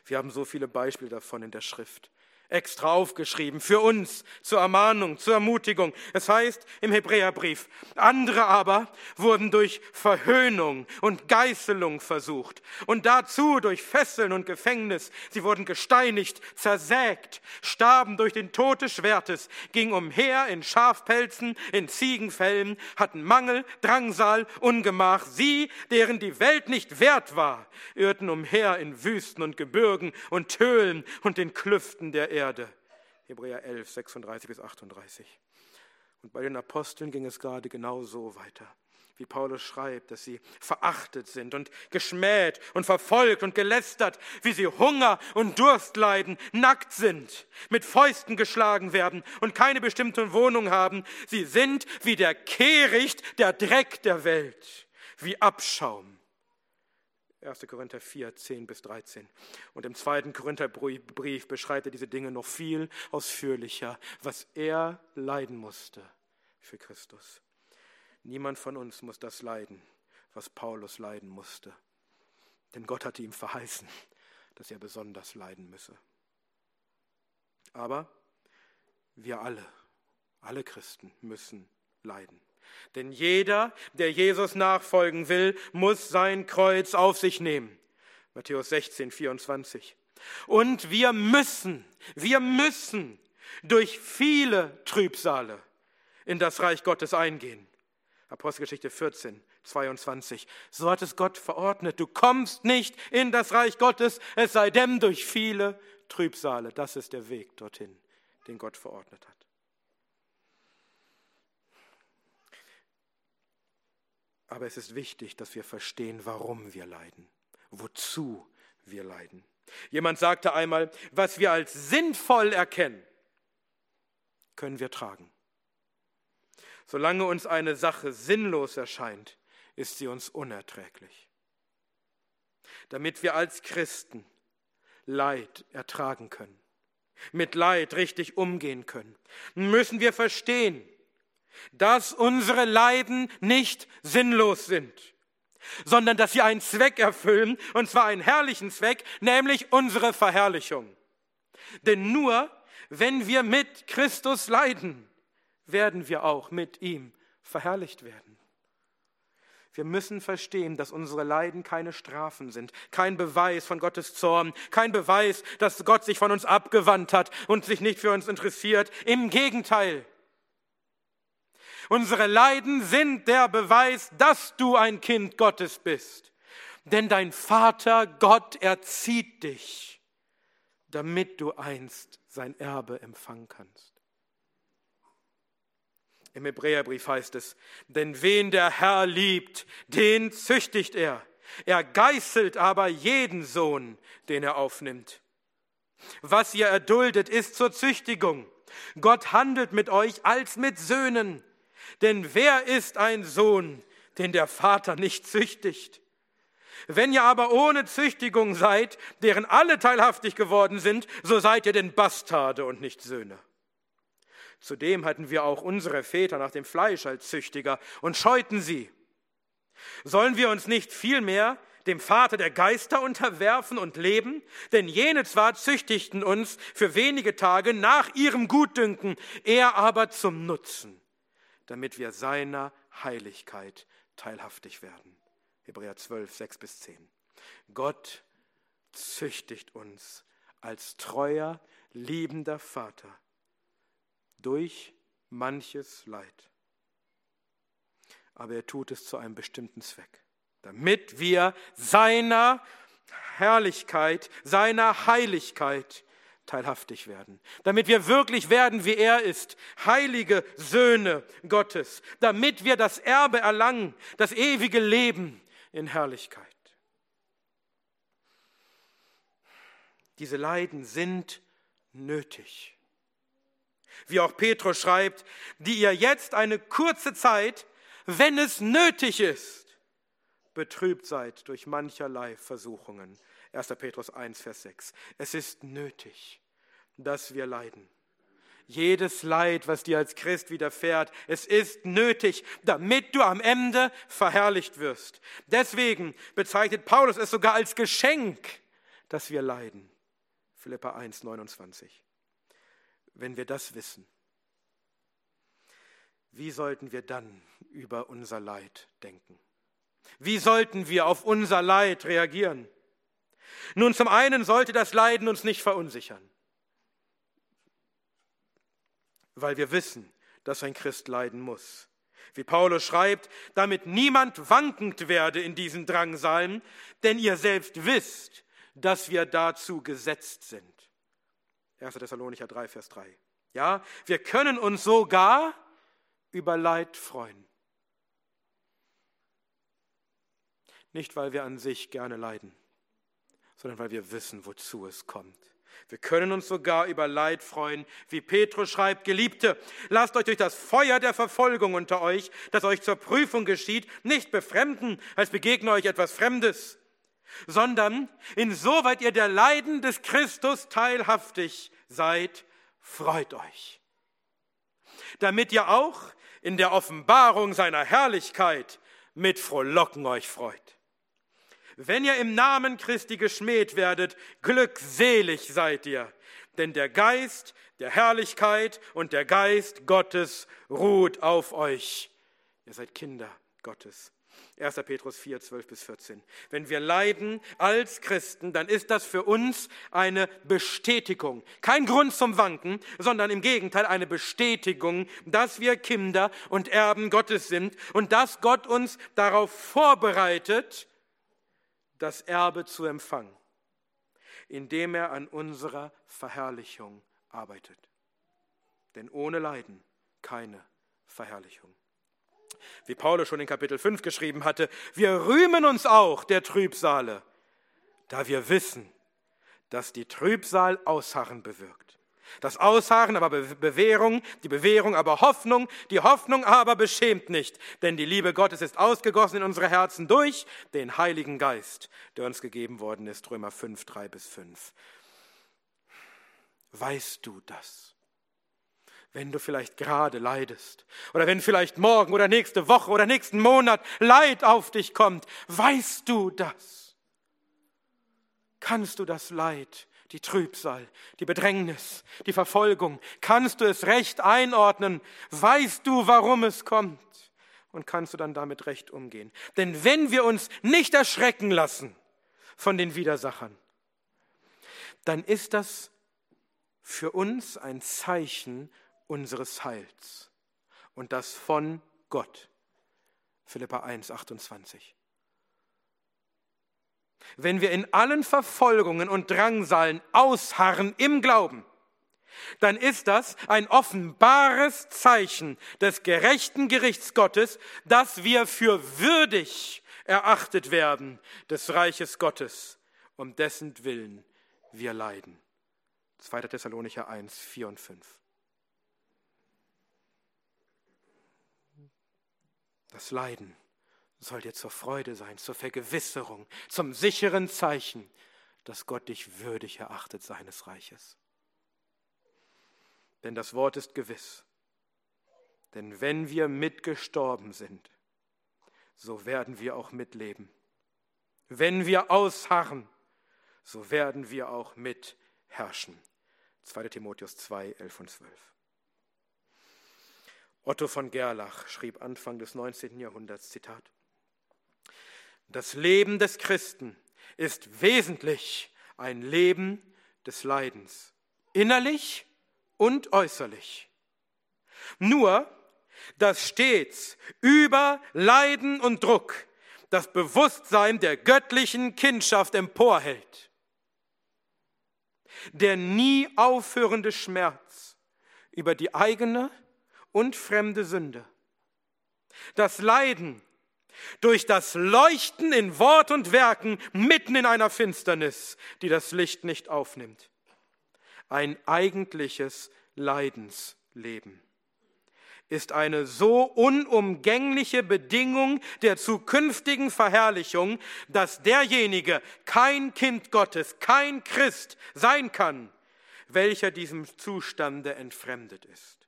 Wir haben so viele Beispiele davon in der Schrift extra aufgeschrieben, für uns zur Ermahnung, zur Ermutigung. Es heißt im Hebräerbrief, andere aber wurden durch Verhöhnung und Geißelung versucht und dazu durch Fesseln und Gefängnis. Sie wurden gesteinigt, zersägt, starben durch den Tod des Schwertes, gingen umher in Schafpelzen, in Ziegenfällen, hatten Mangel, Drangsal, Ungemach. Sie, deren die Welt nicht wert war, irrten umher in Wüsten und Gebirgen und Höhlen und in Klüften der Erde. Hebräer 11, 36 bis 38. Und bei den Aposteln ging es gerade genau so weiter, wie Paulus schreibt, dass sie verachtet sind und geschmäht und verfolgt und gelästert, wie sie Hunger und Durst leiden, nackt sind, mit Fäusten geschlagen werden und keine bestimmte Wohnung haben. Sie sind wie der Kehricht, der Dreck der Welt, wie Abschaum 1. Korinther 4, 10 bis 13. Und im zweiten Korintherbrief beschreibt er diese Dinge noch viel ausführlicher, was er leiden musste für Christus. Niemand von uns muss das leiden, was Paulus leiden musste. Denn Gott hatte ihm verheißen, dass er besonders leiden müsse. Aber wir alle, alle Christen müssen leiden. Denn jeder, der Jesus nachfolgen will, muss sein Kreuz auf sich nehmen. Matthäus 16, 24. Und wir müssen, wir müssen durch viele Trübsale in das Reich Gottes eingehen. Apostelgeschichte 14, 22. So hat es Gott verordnet. Du kommst nicht in das Reich Gottes, es sei denn durch viele Trübsale. Das ist der Weg dorthin, den Gott verordnet hat. Aber es ist wichtig, dass wir verstehen, warum wir leiden, wozu wir leiden. Jemand sagte einmal, was wir als sinnvoll erkennen, können wir tragen. Solange uns eine Sache sinnlos erscheint, ist sie uns unerträglich. Damit wir als Christen Leid ertragen können, mit Leid richtig umgehen können, müssen wir verstehen, dass unsere Leiden nicht sinnlos sind, sondern dass sie einen Zweck erfüllen, und zwar einen herrlichen Zweck, nämlich unsere Verherrlichung. Denn nur wenn wir mit Christus leiden, werden wir auch mit ihm verherrlicht werden. Wir müssen verstehen, dass unsere Leiden keine Strafen sind, kein Beweis von Gottes Zorn, kein Beweis, dass Gott sich von uns abgewandt hat und sich nicht für uns interessiert. Im Gegenteil. Unsere Leiden sind der Beweis, dass du ein Kind Gottes bist. Denn dein Vater Gott erzieht dich, damit du einst sein Erbe empfangen kannst. Im Hebräerbrief heißt es, denn wen der Herr liebt, den züchtigt er. Er geißelt aber jeden Sohn, den er aufnimmt. Was ihr erduldet, ist zur Züchtigung. Gott handelt mit euch als mit Söhnen. Denn wer ist ein Sohn, den der Vater nicht züchtigt? Wenn ihr aber ohne Züchtigung seid, deren alle teilhaftig geworden sind, so seid ihr denn Bastarde und nicht Söhne. Zudem hatten wir auch unsere Väter nach dem Fleisch als Züchtiger und scheuten sie. Sollen wir uns nicht vielmehr dem Vater der Geister unterwerfen und leben? Denn jene zwar züchtigten uns für wenige Tage nach ihrem Gutdünken, er aber zum Nutzen, damit wir seiner Heiligkeit teilhaftig werden. Hebräer 12, 6 bis 10. Gott züchtigt uns als treuer, liebender Vater durch manches Leid. Aber er tut es zu einem bestimmten Zweck, damit wir seiner Herrlichkeit, seiner Heiligkeit teilhaftig werden, damit wir wirklich werden, wie er ist, heilige Söhne Gottes, damit wir das Erbe erlangen, das ewige Leben in Herrlichkeit. Diese Leiden sind nötig wie auch Petrus schreibt, die ihr jetzt eine kurze Zeit, wenn es nötig ist, betrübt seid durch mancherlei Versuchungen. 1. Petrus 1, Vers 6. Es ist nötig, dass wir leiden. Jedes Leid, was dir als Christ widerfährt, es ist nötig, damit du am Ende verherrlicht wirst. Deswegen bezeichnet Paulus es sogar als Geschenk, dass wir leiden. Philippa 1, 29 wenn wir das wissen, wie sollten wir dann über unser Leid denken? Wie sollten wir auf unser Leid reagieren? Nun, zum einen sollte das Leiden uns nicht verunsichern, weil wir wissen, dass ein Christ leiden muss. Wie Paulus schreibt, damit niemand wankend werde in diesen Drangsalen, denn ihr selbst wisst, dass wir dazu gesetzt sind. 1. Thessalonicher 3, Vers 3. Ja, wir können uns sogar über Leid freuen. Nicht, weil wir an sich gerne leiden, sondern weil wir wissen, wozu es kommt. Wir können uns sogar über Leid freuen, wie Petrus schreibt, Geliebte, lasst euch durch das Feuer der Verfolgung unter euch, das euch zur Prüfung geschieht, nicht befremden, als begegne euch etwas Fremdes, sondern insoweit ihr der Leiden des Christus teilhaftig seid, freut euch. Damit ihr auch in der Offenbarung seiner Herrlichkeit mit Frohlocken euch freut. Wenn ihr im Namen Christi geschmäht werdet, glückselig seid ihr, denn der Geist der Herrlichkeit und der Geist Gottes ruht auf euch. Ihr seid Kinder Gottes. 1. Petrus 4, 12 bis 14. Wenn wir leiden als Christen, dann ist das für uns eine Bestätigung. Kein Grund zum Wanken, sondern im Gegenteil eine Bestätigung, dass wir Kinder und Erben Gottes sind und dass Gott uns darauf vorbereitet, das Erbe zu empfangen, indem er an unserer Verherrlichung arbeitet. Denn ohne Leiden keine Verherrlichung wie Paulus schon in Kapitel 5 geschrieben hatte, wir rühmen uns auch der Trübsale, da wir wissen, dass die Trübsal Ausharren bewirkt. Das Ausharren aber Bewährung, die Bewährung aber Hoffnung, die Hoffnung aber beschämt nicht, denn die Liebe Gottes ist ausgegossen in unsere Herzen durch den Heiligen Geist, der uns gegeben worden ist, Römer 5, 3 bis 5. Weißt du das? wenn du vielleicht gerade leidest oder wenn vielleicht morgen oder nächste Woche oder nächsten Monat Leid auf dich kommt, weißt du das? Kannst du das Leid, die Trübsal, die Bedrängnis, die Verfolgung, kannst du es recht einordnen? Weißt du, warum es kommt? Und kannst du dann damit recht umgehen? Denn wenn wir uns nicht erschrecken lassen von den Widersachern, dann ist das für uns ein Zeichen unseres Heils und das von Gott. Philippa 1, 28. Wenn wir in allen Verfolgungen und Drangsalen ausharren im Glauben, dann ist das ein offenbares Zeichen des gerechten Gerichts Gottes, dass wir für würdig erachtet werden des Reiches Gottes, um dessen Willen wir leiden. 2. Thessalonicher 1, 4 und 5. Das Leiden soll dir zur Freude sein, zur Vergewisserung, zum sicheren Zeichen, dass Gott dich würdig erachtet seines Reiches. Denn das Wort ist gewiss. Denn wenn wir mitgestorben sind, so werden wir auch mitleben. Wenn wir ausharren, so werden wir auch mitherrschen. 2 Timotheus 2, 11 und 12. Otto von Gerlach schrieb Anfang des 19. Jahrhunderts, Zitat, das Leben des Christen ist wesentlich ein Leben des Leidens, innerlich und äußerlich. Nur, dass stets über Leiden und Druck das Bewusstsein der göttlichen Kindschaft emporhält. Der nie aufhörende Schmerz über die eigene und fremde Sünde. Das Leiden durch das Leuchten in Wort und Werken mitten in einer Finsternis, die das Licht nicht aufnimmt. Ein eigentliches Leidensleben ist eine so unumgängliche Bedingung der zukünftigen Verherrlichung, dass derjenige kein Kind Gottes, kein Christ sein kann, welcher diesem Zustande entfremdet ist.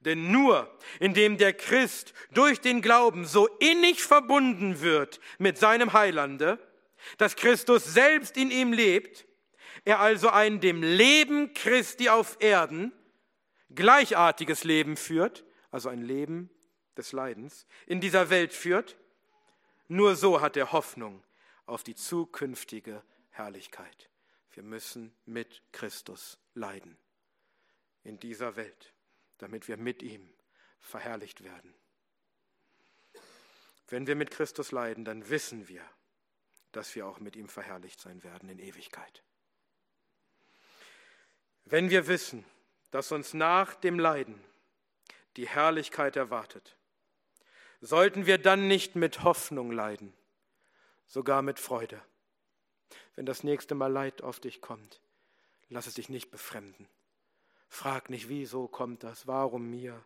Denn nur indem der Christ durch den Glauben so innig verbunden wird mit seinem Heilande, dass Christus selbst in ihm lebt, er also ein dem Leben Christi auf Erden gleichartiges Leben führt, also ein Leben des Leidens, in dieser Welt führt, nur so hat er Hoffnung auf die zukünftige Herrlichkeit. Wir müssen mit Christus leiden in dieser Welt damit wir mit ihm verherrlicht werden. Wenn wir mit Christus leiden, dann wissen wir, dass wir auch mit ihm verherrlicht sein werden in Ewigkeit. Wenn wir wissen, dass uns nach dem Leiden die Herrlichkeit erwartet, sollten wir dann nicht mit Hoffnung leiden, sogar mit Freude. Wenn das nächste Mal Leid auf dich kommt, lass es dich nicht befremden. Frag nicht, wieso kommt das, warum mir.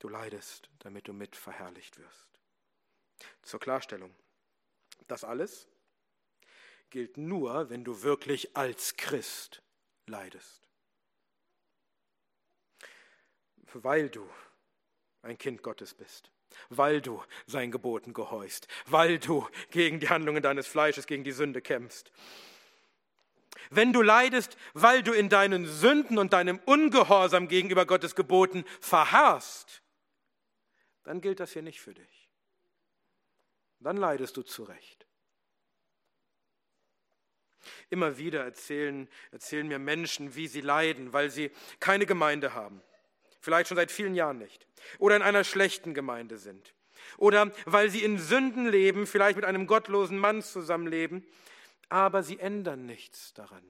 Du leidest, damit du mit verherrlicht wirst. Zur Klarstellung. Das alles gilt nur, wenn du wirklich als Christ leidest. Weil du ein Kind Gottes bist, weil du seinen Geboten gehorchst, weil du gegen die Handlungen deines Fleisches, gegen die Sünde kämpfst. Wenn du leidest, weil du in deinen Sünden und deinem Ungehorsam gegenüber Gottes Geboten verharrst, dann gilt das hier nicht für dich. Dann leidest du zurecht. Immer wieder erzählen, erzählen mir Menschen, wie sie leiden, weil sie keine Gemeinde haben. Vielleicht schon seit vielen Jahren nicht. Oder in einer schlechten Gemeinde sind. Oder weil sie in Sünden leben, vielleicht mit einem gottlosen Mann zusammenleben. Aber sie ändern nichts daran.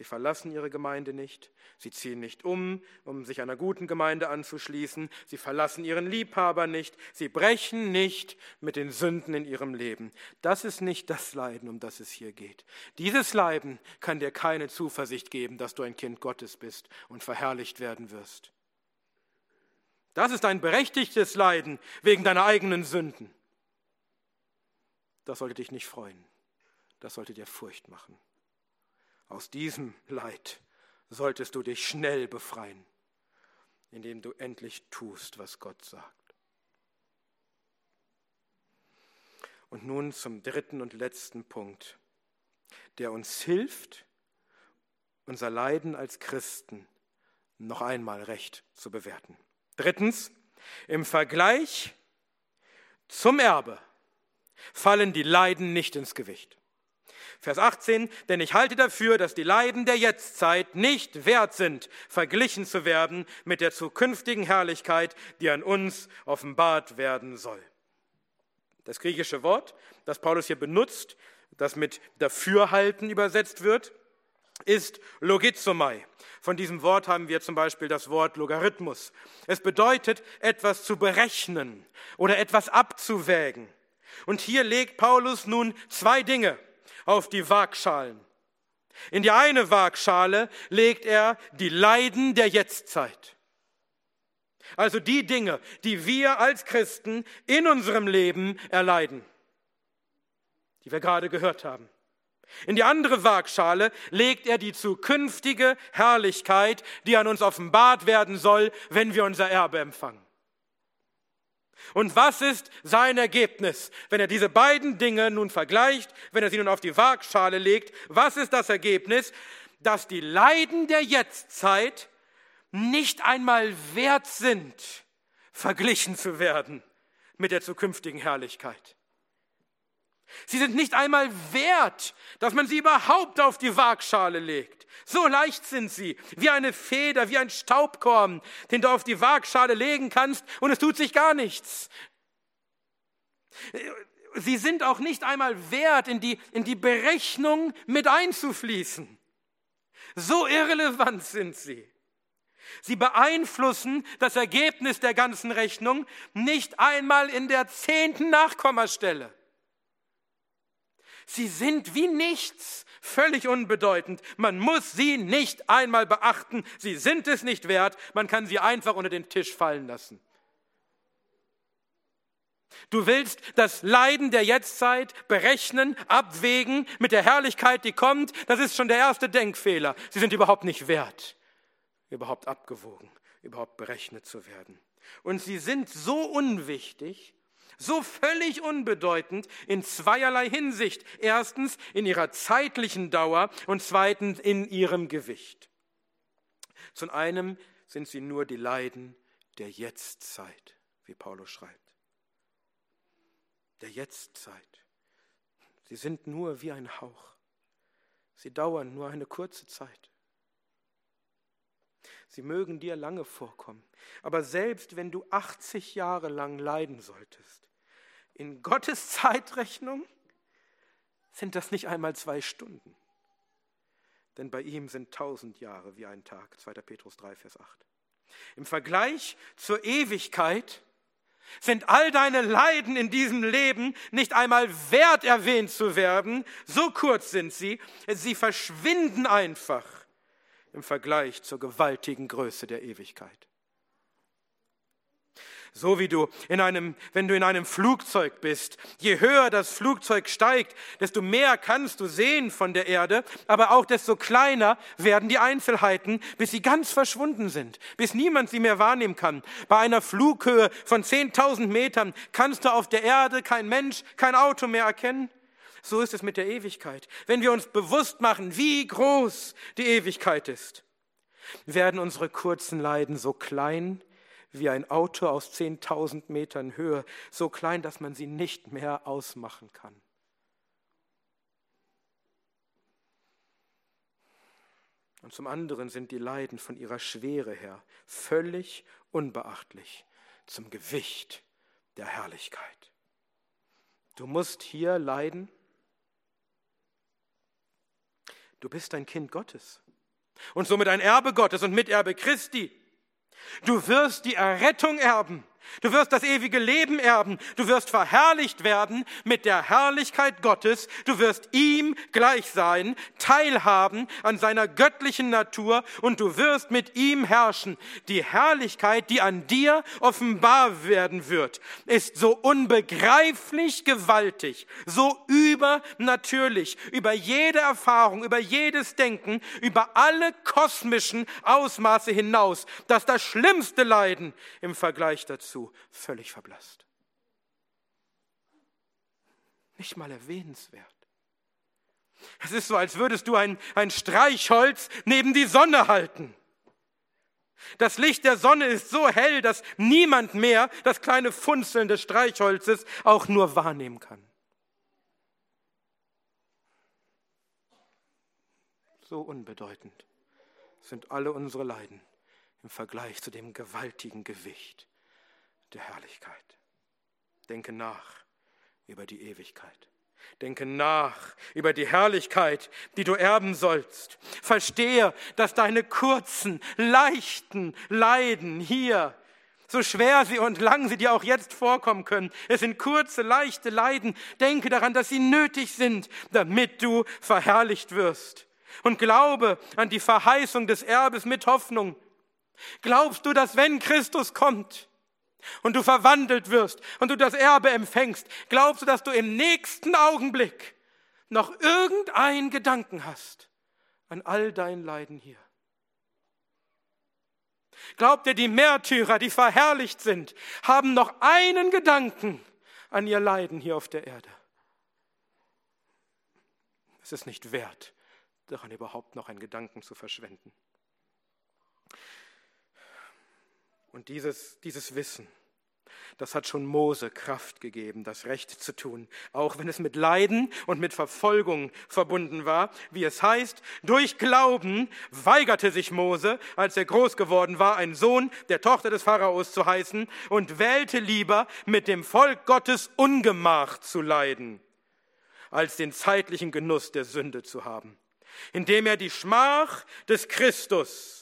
Sie verlassen ihre Gemeinde nicht, sie ziehen nicht um, um sich einer guten Gemeinde anzuschließen, sie verlassen ihren Liebhaber nicht, sie brechen nicht mit den Sünden in ihrem Leben. Das ist nicht das Leiden, um das es hier geht. Dieses Leiden kann dir keine Zuversicht geben, dass du ein Kind Gottes bist und verherrlicht werden wirst. Das ist ein berechtigtes Leiden wegen deiner eigenen Sünden. Das sollte dich nicht freuen. Das sollte dir Furcht machen. Aus diesem Leid solltest du dich schnell befreien, indem du endlich tust, was Gott sagt. Und nun zum dritten und letzten Punkt, der uns hilft, unser Leiden als Christen noch einmal recht zu bewerten. Drittens, im Vergleich zum Erbe fallen die Leiden nicht ins Gewicht. Vers 18, denn ich halte dafür, dass die Leiden der Jetztzeit nicht wert sind, verglichen zu werden mit der zukünftigen Herrlichkeit, die an uns offenbart werden soll. Das griechische Wort, das Paulus hier benutzt, das mit dafürhalten übersetzt wird, ist logizomai. Von diesem Wort haben wir zum Beispiel das Wort Logarithmus. Es bedeutet, etwas zu berechnen oder etwas abzuwägen. Und hier legt Paulus nun zwei Dinge auf die Waagschalen. In die eine Waagschale legt er die Leiden der Jetztzeit. Also die Dinge, die wir als Christen in unserem Leben erleiden, die wir gerade gehört haben. In die andere Waagschale legt er die zukünftige Herrlichkeit, die an uns offenbart werden soll, wenn wir unser Erbe empfangen. Und was ist sein Ergebnis, wenn er diese beiden Dinge nun vergleicht, wenn er sie nun auf die Waagschale legt? Was ist das Ergebnis? Dass die Leiden der Jetztzeit nicht einmal wert sind, verglichen zu werden mit der zukünftigen Herrlichkeit. Sie sind nicht einmal wert, dass man sie überhaupt auf die Waagschale legt. So leicht sind sie, wie eine Feder, wie ein Staubkorn, den du auf die Waagschale legen kannst und es tut sich gar nichts. Sie sind auch nicht einmal wert, in die, in die Berechnung mit einzufließen. So irrelevant sind sie. Sie beeinflussen das Ergebnis der ganzen Rechnung nicht einmal in der zehnten Nachkommastelle. Sie sind wie nichts, völlig unbedeutend. Man muss sie nicht einmal beachten. Sie sind es nicht wert. Man kann sie einfach unter den Tisch fallen lassen. Du willst das Leiden der Jetztzeit berechnen, abwägen mit der Herrlichkeit, die kommt. Das ist schon der erste Denkfehler. Sie sind überhaupt nicht wert, überhaupt abgewogen, überhaupt berechnet zu werden. Und sie sind so unwichtig, so völlig unbedeutend in zweierlei Hinsicht. Erstens in ihrer zeitlichen Dauer und zweitens in ihrem Gewicht. Zum einen sind sie nur die Leiden der Jetztzeit, wie Paulus schreibt. Der Jetztzeit. Sie sind nur wie ein Hauch. Sie dauern nur eine kurze Zeit. Sie mögen dir lange vorkommen, aber selbst wenn du 80 Jahre lang leiden solltest, in Gottes Zeitrechnung sind das nicht einmal zwei Stunden. Denn bei ihm sind tausend Jahre wie ein Tag. 2. Petrus 3, Vers 8. Im Vergleich zur Ewigkeit sind all deine Leiden in diesem Leben nicht einmal wert erwähnt zu werden. So kurz sind sie. Sie verschwinden einfach im Vergleich zur gewaltigen Größe der Ewigkeit. So wie du in einem, wenn du in einem Flugzeug bist. Je höher das Flugzeug steigt, desto mehr kannst du sehen von der Erde, aber auch desto kleiner werden die Einzelheiten, bis sie ganz verschwunden sind, bis niemand sie mehr wahrnehmen kann. Bei einer Flughöhe von 10.000 Metern kannst du auf der Erde kein Mensch, kein Auto mehr erkennen. So ist es mit der Ewigkeit. Wenn wir uns bewusst machen, wie groß die Ewigkeit ist, werden unsere kurzen Leiden so klein, wie ein Auto aus 10.000 Metern Höhe, so klein, dass man sie nicht mehr ausmachen kann. Und zum anderen sind die Leiden von ihrer Schwere her völlig unbeachtlich zum Gewicht der Herrlichkeit. Du musst hier leiden. Du bist ein Kind Gottes und somit ein Erbe Gottes und Miterbe Christi. Du wirst die Errettung erben. Du wirst das ewige Leben erben. Du wirst verherrlicht werden mit der Herrlichkeit Gottes. Du wirst ihm gleich sein, teilhaben an seiner göttlichen Natur und du wirst mit ihm herrschen. Die Herrlichkeit, die an dir offenbar werden wird, ist so unbegreiflich gewaltig, so übernatürlich, über jede Erfahrung, über jedes Denken, über alle kosmischen Ausmaße hinaus, dass das schlimmste Leiden im Vergleich dazu dazu völlig verblasst. Nicht mal erwähnenswert. Es ist so, als würdest du ein, ein Streichholz neben die Sonne halten. Das Licht der Sonne ist so hell, dass niemand mehr das kleine Funzeln des Streichholzes auch nur wahrnehmen kann. So unbedeutend sind alle unsere Leiden im Vergleich zu dem gewaltigen Gewicht der Herrlichkeit. Denke nach über die Ewigkeit. Denke nach über die Herrlichkeit, die du erben sollst. Verstehe, dass deine kurzen, leichten Leiden hier, so schwer sie und lang sie dir auch jetzt vorkommen können, es sind kurze, leichte Leiden. Denke daran, dass sie nötig sind, damit du verherrlicht wirst. Und glaube an die Verheißung des Erbes mit Hoffnung. Glaubst du, dass wenn Christus kommt, und du verwandelt wirst und du das Erbe empfängst, glaubst du, dass du im nächsten Augenblick noch irgendeinen Gedanken hast an all dein Leiden hier? Glaubt ihr, die Märtyrer, die verherrlicht sind, haben noch einen Gedanken an ihr Leiden hier auf der Erde? Es ist nicht wert, daran überhaupt noch einen Gedanken zu verschwenden. Und dieses, dieses Wissen, das hat schon Mose Kraft gegeben, das Recht zu tun, auch wenn es mit Leiden und mit Verfolgung verbunden war. Wie es heißt, durch Glauben weigerte sich Mose, als er groß geworden war, ein Sohn der Tochter des Pharaos zu heißen und wählte lieber, mit dem Volk Gottes Ungemach zu leiden, als den zeitlichen Genuss der Sünde zu haben, indem er die Schmach des Christus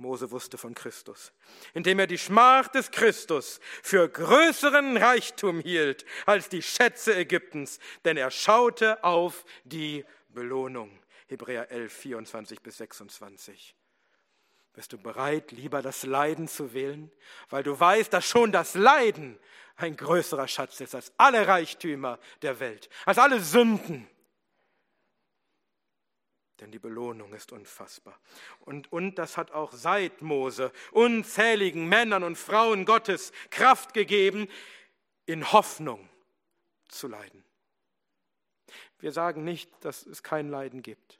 Mose wusste von Christus, indem er die Schmach des Christus für größeren Reichtum hielt als die Schätze Ägyptens, denn er schaute auf die Belohnung. Hebräer 11, 24 bis 26. Bist du bereit, lieber das Leiden zu wählen, weil du weißt, dass schon das Leiden ein größerer Schatz ist als alle Reichtümer der Welt, als alle Sünden denn die Belohnung ist unfassbar. Und, und das hat auch seit Mose unzähligen Männern und Frauen Gottes Kraft gegeben, in Hoffnung zu leiden. Wir sagen nicht, dass es kein Leiden gibt,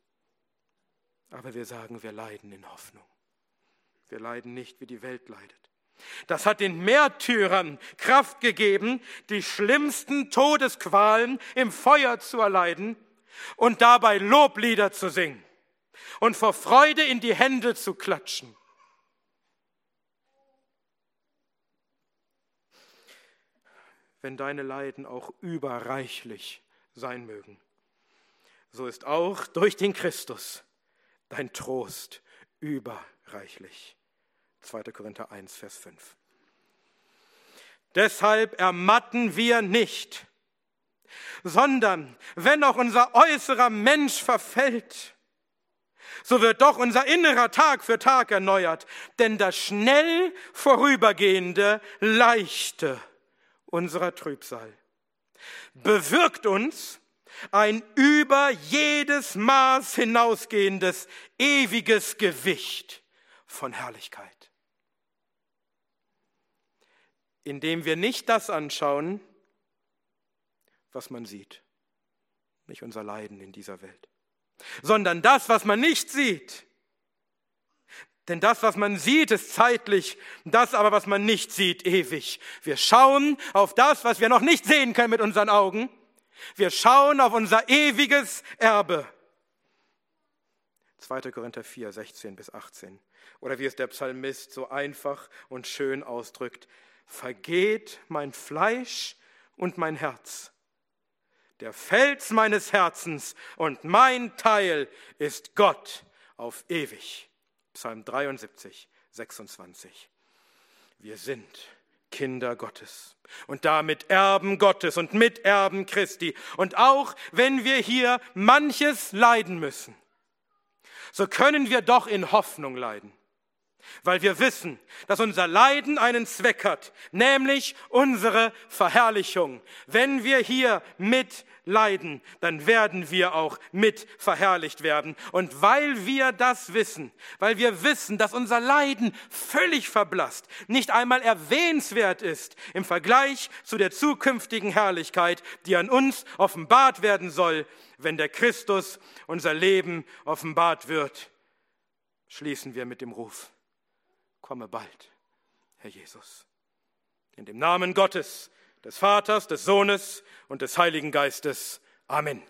aber wir sagen, wir leiden in Hoffnung. Wir leiden nicht, wie die Welt leidet. Das hat den Märtyrern Kraft gegeben, die schlimmsten Todesqualen im Feuer zu erleiden und dabei Loblieder zu singen und vor Freude in die Hände zu klatschen. Wenn deine Leiden auch überreichlich sein mögen, so ist auch durch den Christus dein Trost überreichlich. 2. Korinther 1, Vers 5. Deshalb ermatten wir nicht, sondern wenn auch unser äußerer Mensch verfällt, so wird doch unser innerer Tag für Tag erneuert, denn das schnell vorübergehende, leichte unserer Trübsal bewirkt uns ein über jedes Maß hinausgehendes, ewiges Gewicht von Herrlichkeit. Indem wir nicht das anschauen, was man sieht, nicht unser Leiden in dieser Welt, sondern das, was man nicht sieht. Denn das, was man sieht, ist zeitlich, das aber, was man nicht sieht, ewig. Wir schauen auf das, was wir noch nicht sehen können mit unseren Augen. Wir schauen auf unser ewiges Erbe. 2. Korinther 4, 16 bis 18. Oder wie es der Psalmist so einfach und schön ausdrückt, vergeht mein Fleisch und mein Herz, der Fels meines Herzens und mein Teil ist Gott auf ewig. Psalm 73, 26. Wir sind Kinder Gottes und damit Erben Gottes und Miterben Christi. Und auch wenn wir hier manches leiden müssen, so können wir doch in Hoffnung leiden weil wir wissen, dass unser Leiden einen Zweck hat, nämlich unsere Verherrlichung. Wenn wir hier mit leiden, dann werden wir auch mit verherrlicht werden. Und weil wir das wissen, weil wir wissen, dass unser Leiden völlig verblasst, nicht einmal erwähnenswert ist im Vergleich zu der zukünftigen Herrlichkeit, die an uns offenbart werden soll, wenn der Christus unser Leben offenbart wird, schließen wir mit dem Ruf komme bald, Herr Jesus. In dem Namen Gottes, des Vaters, des Sohnes und des Heiligen Geistes. Amen.